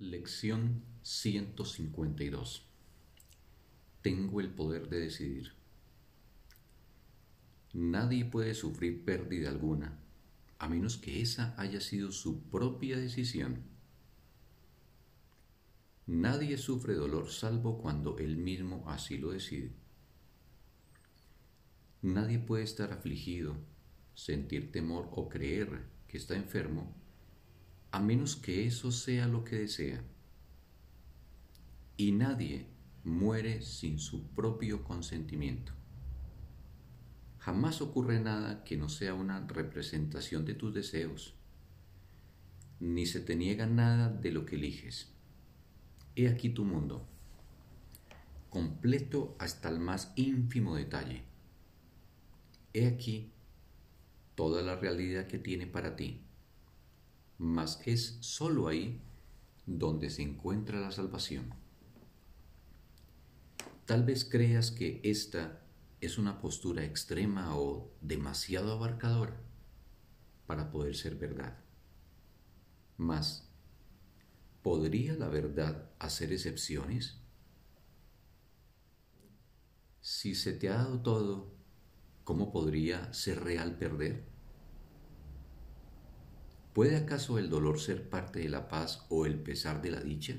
Lección 152 Tengo el poder de decidir. Nadie puede sufrir pérdida alguna, a menos que esa haya sido su propia decisión. Nadie sufre dolor salvo cuando él mismo así lo decide. Nadie puede estar afligido, sentir temor o creer que está enfermo a menos que eso sea lo que desea. Y nadie muere sin su propio consentimiento. Jamás ocurre nada que no sea una representación de tus deseos, ni se te niega nada de lo que eliges. He aquí tu mundo, completo hasta el más ínfimo detalle. He aquí toda la realidad que tiene para ti mas es sólo ahí donde se encuentra la salvación. Tal vez creas que esta es una postura extrema o demasiado abarcadora para poder ser verdad. Mas, ¿podría la verdad hacer excepciones? Si se te ha dado todo, ¿cómo podría ser real perder? ¿Puede acaso el dolor ser parte de la paz o el pesar de la dicha?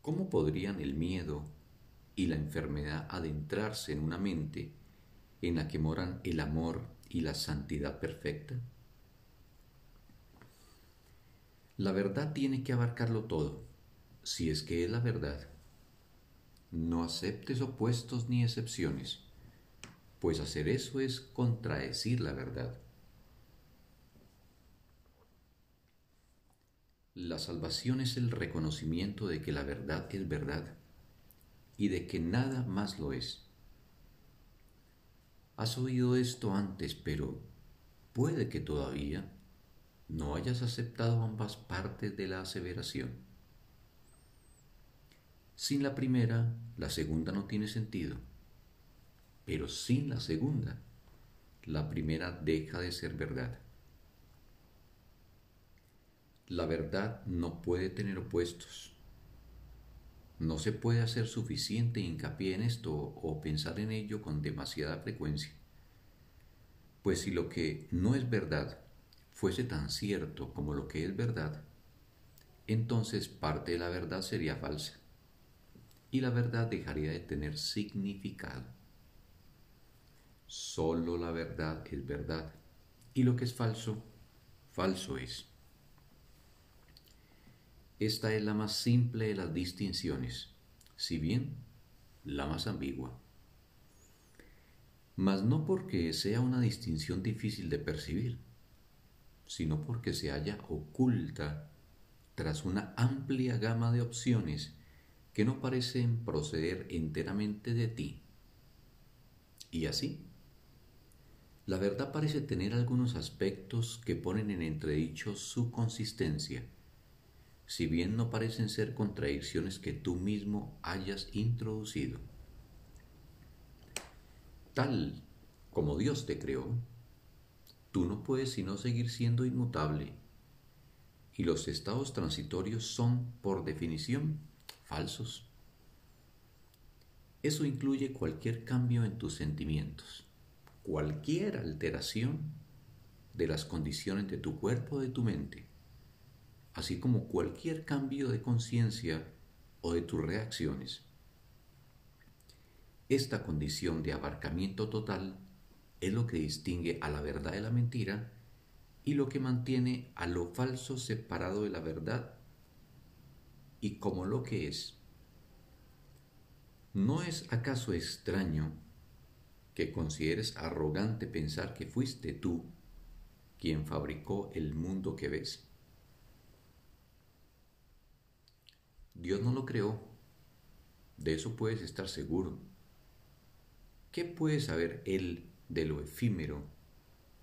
¿Cómo podrían el miedo y la enfermedad adentrarse en una mente en la que moran el amor y la santidad perfecta? La verdad tiene que abarcarlo todo, si es que es la verdad. No aceptes opuestos ni excepciones, pues hacer eso es contradecir la verdad. La salvación es el reconocimiento de que la verdad es verdad y de que nada más lo es. Has oído esto antes, pero puede que todavía no hayas aceptado ambas partes de la aseveración. Sin la primera, la segunda no tiene sentido, pero sin la segunda, la primera deja de ser verdad. La verdad no puede tener opuestos. No se puede hacer suficiente hincapié en esto o pensar en ello con demasiada frecuencia. Pues si lo que no es verdad fuese tan cierto como lo que es verdad, entonces parte de la verdad sería falsa y la verdad dejaría de tener significado. Solo la verdad es verdad y lo que es falso, falso es. Esta es la más simple de las distinciones, si bien la más ambigua. Mas no porque sea una distinción difícil de percibir, sino porque se halla oculta tras una amplia gama de opciones que no parecen proceder enteramente de ti. Y así, la verdad parece tener algunos aspectos que ponen en entredicho su consistencia si bien no parecen ser contradicciones que tú mismo hayas introducido. Tal como Dios te creó, tú no puedes sino seguir siendo inmutable, y los estados transitorios son, por definición, falsos. Eso incluye cualquier cambio en tus sentimientos, cualquier alteración de las condiciones de tu cuerpo o de tu mente así como cualquier cambio de conciencia o de tus reacciones. Esta condición de abarcamiento total es lo que distingue a la verdad de la mentira y lo que mantiene a lo falso separado de la verdad y como lo que es. ¿No es acaso extraño que consideres arrogante pensar que fuiste tú quien fabricó el mundo que ves? Dios no lo creó. De eso puedes estar seguro. ¿Qué puede saber Él de lo efímero,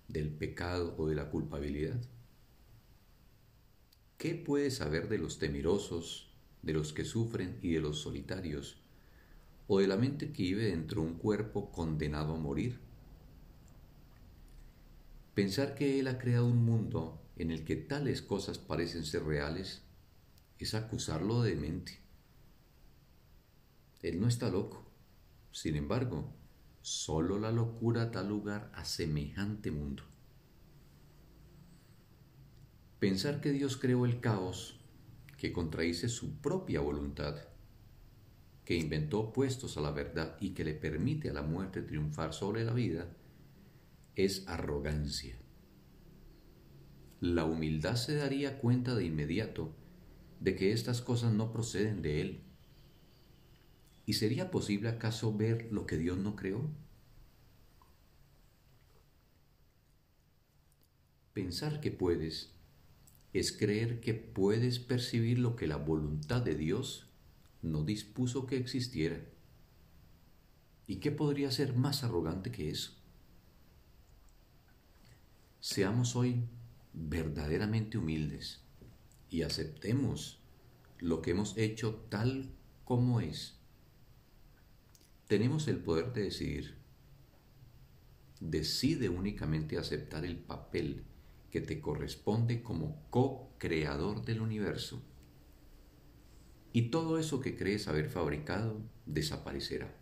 del pecado o de la culpabilidad? ¿Qué puede saber de los temerosos, de los que sufren y de los solitarios, o de la mente que vive dentro de un cuerpo condenado a morir? Pensar que Él ha creado un mundo en el que tales cosas parecen ser reales es acusarlo de demente. Él no está loco. Sin embargo, solo la locura da lugar a semejante mundo. Pensar que Dios creó el caos que contradice su propia voluntad, que inventó opuestos a la verdad y que le permite a la muerte triunfar sobre la vida, es arrogancia. La humildad se daría cuenta de inmediato de que estas cosas no proceden de Él. ¿Y sería posible acaso ver lo que Dios no creó? Pensar que puedes es creer que puedes percibir lo que la voluntad de Dios no dispuso que existiera. ¿Y qué podría ser más arrogante que eso? Seamos hoy verdaderamente humildes y aceptemos lo que hemos hecho tal como es. Tenemos el poder de decidir. Decide únicamente aceptar el papel que te corresponde como co-creador del universo. Y todo eso que crees haber fabricado desaparecerá.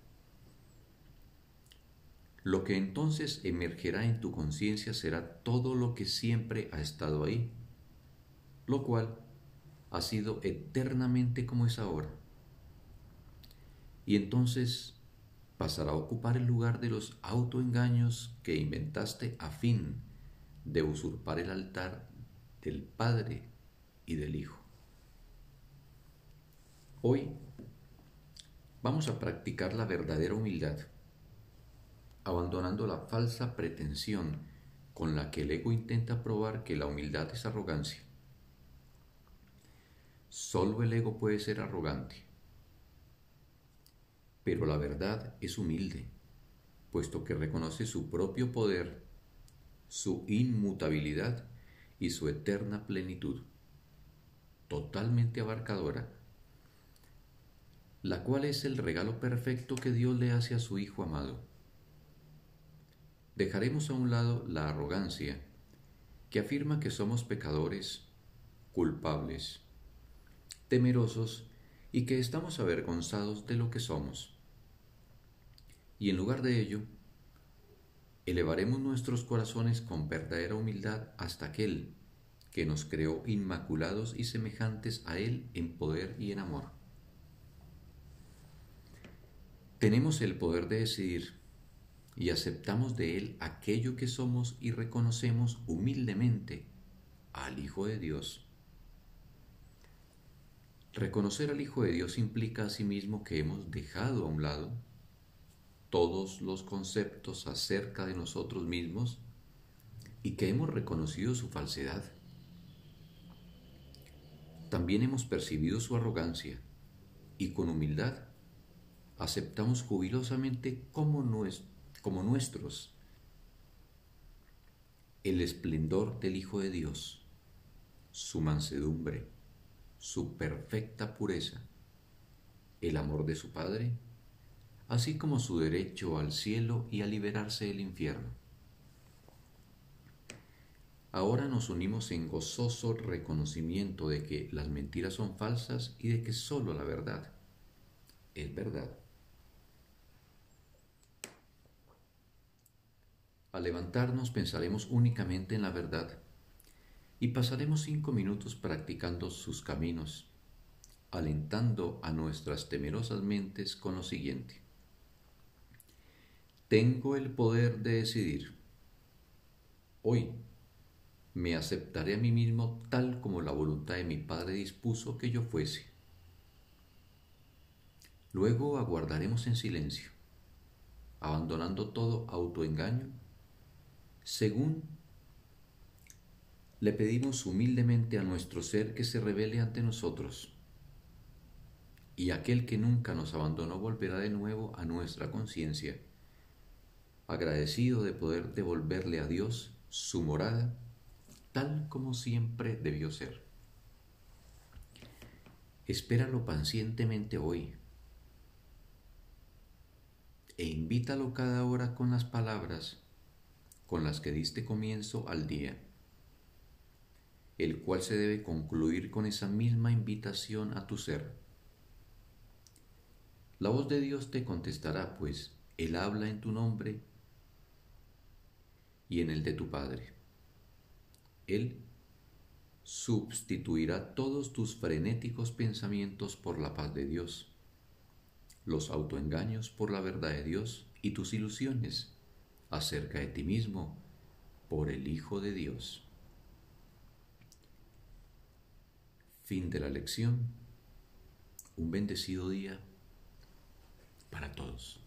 Lo que entonces emergerá en tu conciencia será todo lo que siempre ha estado ahí, lo cual ha sido eternamente como es ahora. Y entonces pasará a ocupar el lugar de los autoengaños que inventaste a fin de usurpar el altar del Padre y del Hijo. Hoy vamos a practicar la verdadera humildad, abandonando la falsa pretensión con la que el ego intenta probar que la humildad es arrogancia. Solo el ego puede ser arrogante, pero la verdad es humilde, puesto que reconoce su propio poder su inmutabilidad y su eterna plenitud, totalmente abarcadora, la cual es el regalo perfecto que Dios le hace a su Hijo amado. Dejaremos a un lado la arrogancia que afirma que somos pecadores, culpables, temerosos y que estamos avergonzados de lo que somos. Y en lugar de ello, elevaremos nuestros corazones con verdadera humildad hasta aquel que nos creó inmaculados y semejantes a Él en poder y en amor. Tenemos el poder de decidir y aceptamos de Él aquello que somos y reconocemos humildemente al Hijo de Dios. Reconocer al Hijo de Dios implica asimismo que hemos dejado a un lado todos los conceptos acerca de nosotros mismos y que hemos reconocido su falsedad. También hemos percibido su arrogancia y con humildad aceptamos jubilosamente como, como nuestros el esplendor del Hijo de Dios, su mansedumbre, su perfecta pureza, el amor de su Padre así como su derecho al cielo y a liberarse del infierno. Ahora nos unimos en gozoso reconocimiento de que las mentiras son falsas y de que sólo la verdad es verdad. Al levantarnos pensaremos únicamente en la verdad y pasaremos cinco minutos practicando sus caminos, alentando a nuestras temerosas mentes con lo siguiente. Tengo el poder de decidir. Hoy me aceptaré a mí mismo tal como la voluntad de mi Padre dispuso que yo fuese. Luego aguardaremos en silencio, abandonando todo autoengaño, según le pedimos humildemente a nuestro ser que se revele ante nosotros. Y aquel que nunca nos abandonó volverá de nuevo a nuestra conciencia agradecido de poder devolverle a Dios su morada tal como siempre debió ser. Espéralo pacientemente hoy e invítalo cada hora con las palabras con las que diste comienzo al día. El cual se debe concluir con esa misma invitación a tu ser. La voz de Dios te contestará, pues Él habla en tu nombre y en el de tu Padre. Él sustituirá todos tus frenéticos pensamientos por la paz de Dios, los autoengaños por la verdad de Dios y tus ilusiones acerca de ti mismo por el Hijo de Dios. Fin de la lección. Un bendecido día para todos.